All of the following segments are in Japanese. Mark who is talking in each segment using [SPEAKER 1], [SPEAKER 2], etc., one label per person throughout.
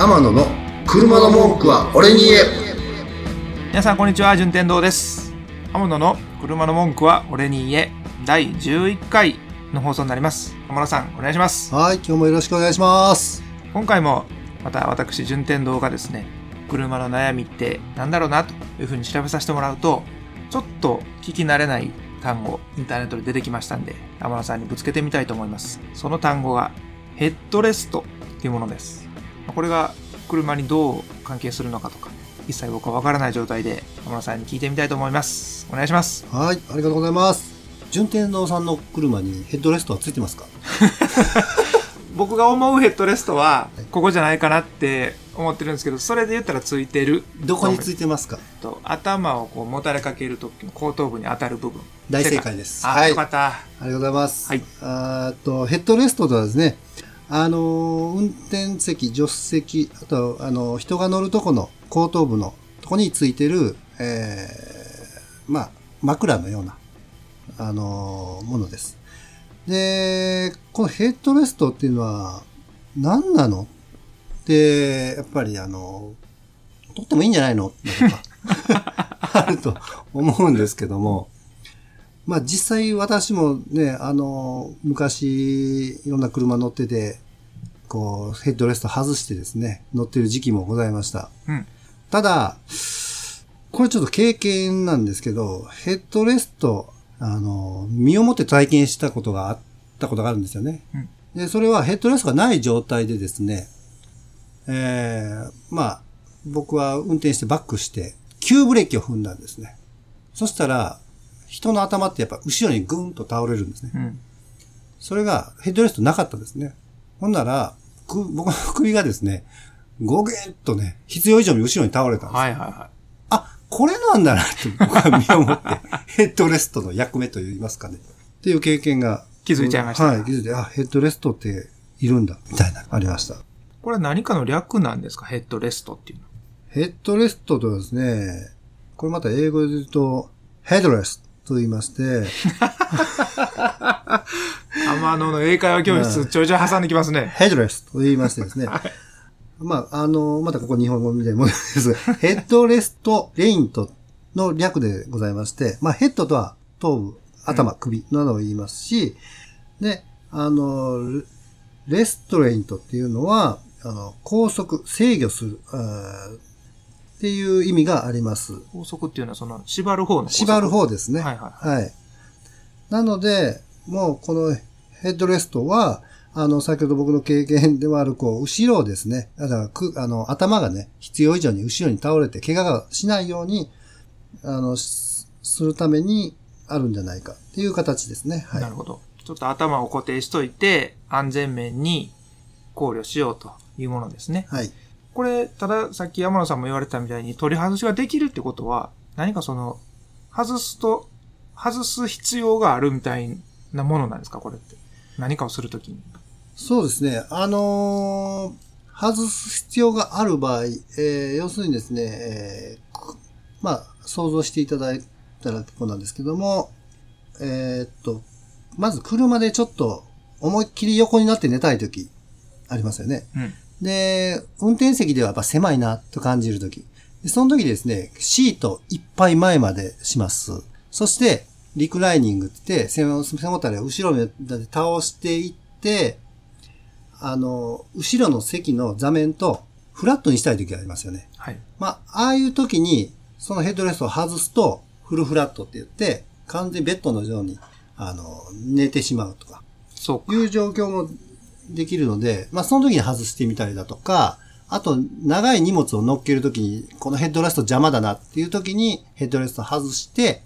[SPEAKER 1] 天野の車の文句は俺に言え。
[SPEAKER 2] 皆さんこんにちは順天堂です。天野の車の文句は俺に言え。第11回の放送になります。天野さんお願いします。
[SPEAKER 1] はい今日もよろしくお願いします。
[SPEAKER 2] 今回もまた私順天堂がですね車の悩みってなんだろうなというふうに調べさせてもらうとちょっと聞き慣れない単語インターネットで出てきましたんで天野さんにぶつけてみたいと思います。その単語がヘッドレストっていうものですこれが車にどう関係するのかとか一切僕はわからない状態で天野さんに聞いてみたいと思います。お願いします。
[SPEAKER 1] はいありがとうございます。順天堂さんの車にヘッドレストはついてますか？
[SPEAKER 2] 僕が思うヘッドレストはここじゃないかなって思ってるんですけどそれで言ったらついてる。
[SPEAKER 1] どこについてますか？
[SPEAKER 2] と頭をこうもたれかける時の後頭部に当たる部分。
[SPEAKER 1] 大正解です。
[SPEAKER 2] あ、
[SPEAKER 1] はい
[SPEAKER 2] よかった。
[SPEAKER 1] ありがとうございます。
[SPEAKER 2] はい。
[SPEAKER 1] あと、ヘッドレストとはですね、あの、運転席、助手席、あと、あの、人が乗るとこの後頭部のとこについてる、えー、まあ、枕のような、あのものです。で、このヘッドレストっていうのは、何なの？って、やっぱりあのー、取ってもいいんじゃないの？とか、あると思うんですけども、まあ実際私もね、あの、昔いろんな車乗ってて、こう、ヘッドレスト外してですね、乗ってる時期もございました。
[SPEAKER 2] うん
[SPEAKER 1] ただ、これちょっと経験なんですけど、ヘッドレスト、あの、身をもって体験したことがあったことがあるんですよね。
[SPEAKER 2] うん
[SPEAKER 1] で、それはヘッドレストがない状態でですね、えー、まあ、僕は運転してバックして、急ブレーキを踏んだんですね。そしたら、人の頭ってやっぱ後ろにグンと倒れるんですね。
[SPEAKER 2] うん
[SPEAKER 1] それがヘッドレストなかったですね。ほんなら、く 僕の首がですね、ゴゲッとね、必要以上に後ろに倒れたんです。
[SPEAKER 2] はいはいは
[SPEAKER 1] あ、これなんだなって僕は身をもって、ヘッドレストの役目と言いますかね。っていう経験が。
[SPEAKER 2] 気づいちゃいました
[SPEAKER 1] はい、気づいて、あ、ヘッドレストっているんだ、みたいな、ありました。
[SPEAKER 2] いこれは何かの略なんですか？ヘッドレストっていうの
[SPEAKER 1] ヘッドレストとはですね、これまた英語で言うと、ヘッドレストと言いまして、
[SPEAKER 2] 天野の英会話教室ちょいちょい挟んできますね。
[SPEAKER 1] ヘッドレストと言いましてですね。まあ、あの、またここ日本語みたいなものです。ヘッドレストレイントの略でございまして、まあ、ヘッドとは頭部、頭、首などを言いますし、で、あの、レレストレイントっていうのは、あの、拘束、制御する、っていう意味があります。
[SPEAKER 2] 法則っていうのはその縛る方の
[SPEAKER 1] 縛る方ですね。
[SPEAKER 2] はいは
[SPEAKER 1] はい。なので、もうこのヘッドレストは、あの、先ほど僕の経験でもある、こう、後ろをですね、だからく、あの、頭がね、必要以上に後ろに倒れて、怪我がしないように、あの、しするためにあるんじゃないかっていう形ですね。はい
[SPEAKER 2] なる。ほど。ちょっと頭を固定しといて、安全面に考慮しようというものですね。
[SPEAKER 1] はい。
[SPEAKER 2] これ、たださっき山野さんも言われてたみたいに取り外しができるってことは、何かその、外すと、外す必要があるみたいなものなんですか？これって。何かをするときに。
[SPEAKER 1] そうですね。あのー外す必要がある場合、えー要するにですね、えーくまあ、想像していただいたら結構なんですけども、えーっと、まず車でちょっと思いっきり横になって寝たいとき、ありますよね。
[SPEAKER 2] うん。
[SPEAKER 1] で、運転席ではやっぱ狭いなと感じるとき。でその時ですね、シートいっぱい前までします。そして、リクライニングって言って、背もたれを後ろに倒していって、あの、後ろの席の座面とフラットにしたい時がありますよね。
[SPEAKER 2] はい。
[SPEAKER 1] まあ、ああいう時に、そのヘッドレストを外すと、フルフラットって言って、完全にベッドのように、あの、寝てしまうとか。
[SPEAKER 2] そうか。
[SPEAKER 1] いう状況もできるので、まあその時に外してみたりだとか、あと長い荷物を乗っける時に、このヘッドレスト邪魔だなっていう時にヘッドレスト外して、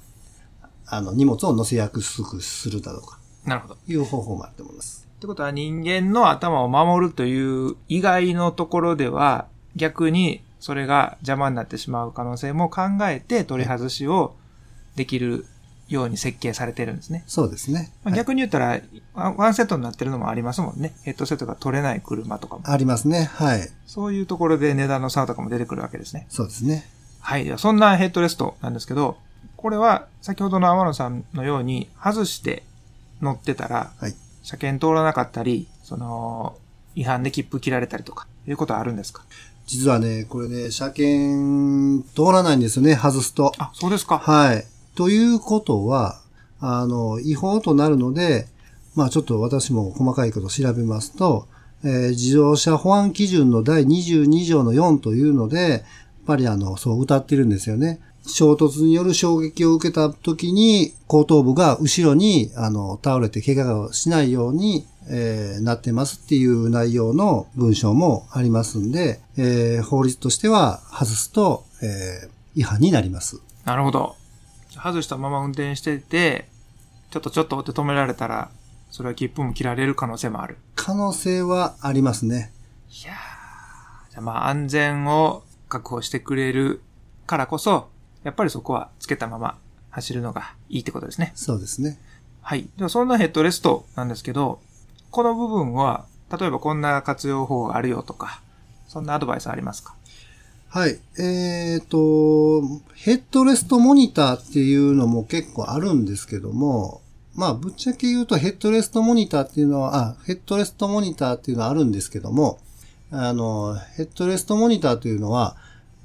[SPEAKER 1] あの荷物を乗せやすくするだとか、
[SPEAKER 2] なるほど。っ
[SPEAKER 1] いう方法もあると思います。
[SPEAKER 2] てことは人間の頭を守るという以外のところでは、逆にそれが邪魔になってしまう可能性も考えて取り外しをできるように設計されてるんですね。
[SPEAKER 1] そうですね。
[SPEAKER 2] まあ
[SPEAKER 1] はい
[SPEAKER 2] 逆に言ったら、ワンワンセットになってるのもありますもんね。ヘッドセットが取れない車とかも。
[SPEAKER 1] ありますね。はい。
[SPEAKER 2] そういうところで値段の差とかも出てくるわけですね。
[SPEAKER 1] そうですね。
[SPEAKER 2] はい。ではそんなヘッドレストなんですけど、これは先ほどの天野さんのように外して乗ってたら、
[SPEAKER 1] はい。
[SPEAKER 2] 車検通らなかったり、その、違反で切符切られたりとか、いうことはあるんですか？
[SPEAKER 1] 実はね、これね、車検通らないんですよね、外すと。
[SPEAKER 2] あ、そうですか。
[SPEAKER 1] はい。ということは、あの、違法となるので、まあちょっと私も細かいこと調べますと、えー自動車保安基準の第22条の4というので、やっぱりあの、そう歌ってるんですよね。衝突による衝撃を受けた時に、後頭部が後ろに、あの、倒れて怪我をしないように、えーなってますっていう内容の文章もありますんで、えー法律としては外すと、えー違反になります。
[SPEAKER 2] なるほど。外したまま運転してて、ちょっとちょっとって止められたら、それは切符も切られる可能性もある。
[SPEAKER 1] 可能性はありますね。
[SPEAKER 2] いやーじゃあまあ安全を確保してくれるからこそ、やっぱりそこはつけたまま走るのがいいってことですね。
[SPEAKER 1] そうですね。
[SPEAKER 2] はい。ではそんなヘッドレストなんですけど、この部分は、例えばこんな活用法があるよとか、そんなアドバイスありますか？
[SPEAKER 1] はい。えっ、と、ヘッドレストモニターっていうのも結構あるんですけども、まあ、ぶっちゃけ言うとヘッドレストモニターっていうのは、あ、ヘッドレストモニターっていうのはあるんですけども、あの、ヘッドレストモニターというのは、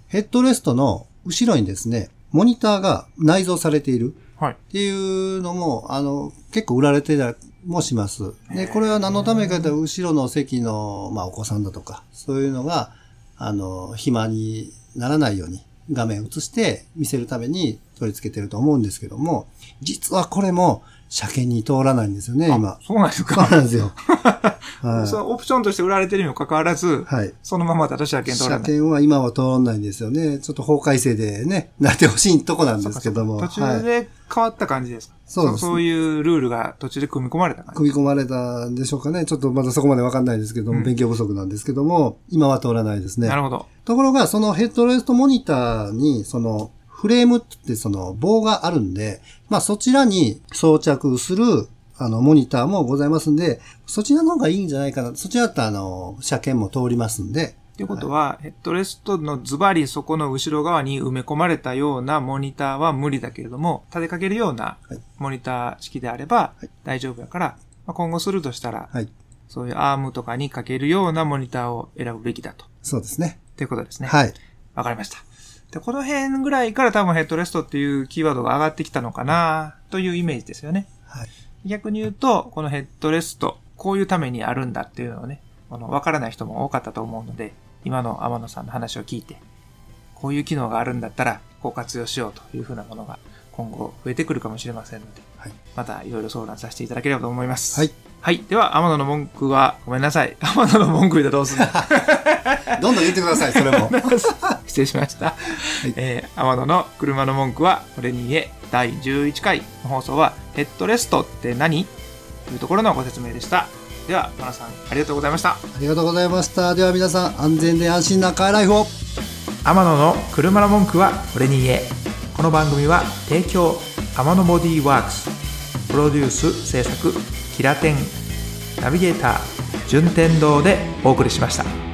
[SPEAKER 1] ヘッドレストの後ろにですね、モニターが内蔵されている。
[SPEAKER 2] はい。
[SPEAKER 1] っていうのも、あの、結構売られてたりもします。で、これは何のためかというと、後ろの席の、まあ、お子さんだとか、そういうのが、あの、暇にならないように画面映して見せるために取り付けてると思うんですけども、実はこれも車検に通らないんですよね、今
[SPEAKER 2] あ。そうなんです
[SPEAKER 1] そう
[SPEAKER 2] か。
[SPEAKER 1] なんですよ。はい
[SPEAKER 2] そのオプションとして売られてるにもかかわらず、
[SPEAKER 1] はい。
[SPEAKER 2] そのままだと車検通ら
[SPEAKER 1] 車
[SPEAKER 2] ない。
[SPEAKER 1] 検は今は通らないんですよね。ちょっと法改正でね、なってほしいとこなんですけども。
[SPEAKER 2] 途中
[SPEAKER 1] はい。
[SPEAKER 2] で変わった感じですか、
[SPEAKER 1] そうです
[SPEAKER 2] そういうルールが途中で組み込まれた感じ
[SPEAKER 1] 組み込まれたんでしょうかね。ちょっとまだそこまでわかんないですけども、
[SPEAKER 2] うん
[SPEAKER 1] 勉強不足なんですけども、今は通らないですね
[SPEAKER 2] な。るほど。
[SPEAKER 1] ところが、そのヘッドレストモニターに、その、フレームってその棒があるんで、まあそちらに装着する、あの、モニターもございますんで、そちらの方がいいんじゃないかな。そちらだったら、あの、車検も通りますんで、
[SPEAKER 2] ということは、ヘッドレストのズバリそこの後ろ側に埋め込まれたようなモニターは無理だけれども、立てかけるような
[SPEAKER 1] はい
[SPEAKER 2] モニター式であれば
[SPEAKER 1] はい
[SPEAKER 2] 大丈夫やから、まあ、今後するとしたら、
[SPEAKER 1] はい。
[SPEAKER 2] そういうアームとかにかけるようなモニターを選ぶべきだと。
[SPEAKER 1] そうですね。
[SPEAKER 2] ということですね。
[SPEAKER 1] はい。
[SPEAKER 2] わかりました。で、この辺ぐらいから多分ヘッドレストっていうキーワードが上がってきたのかなというイメージですよね。
[SPEAKER 1] はい。
[SPEAKER 2] 逆に言うと、このヘッドレスト、こういうためにあるんだっていうのをね、あの、わからない人も多かったと思うので、今の天野さんの話を聞いて、こういう機能があるんだったら、こう活用しようというふうなものが今後増えてくるかもしれませんので、
[SPEAKER 1] はい。
[SPEAKER 2] またいろいろ相談させていただければと思います。
[SPEAKER 1] はい。
[SPEAKER 2] はい。では、天野の文句は、ごめんなさい。天野の文句でどうすんの？
[SPEAKER 1] どんどん言ってください、それも。
[SPEAKER 2] 失礼しました。えー、天野の車の文句は、俺に言え、第11回の放送は、ヘッドレストって何？というところのご説明でした。では、天野さん、ありがとうございました。
[SPEAKER 1] ありがとうございました。では皆さん、安全で安心なカーライフを。
[SPEAKER 2] 天野の車の文句は、俺に言え。この番組は、提供、天野ボディーワークス、プロデュース制作、キラテン、ナビゲーター、順天堂でお送りしました。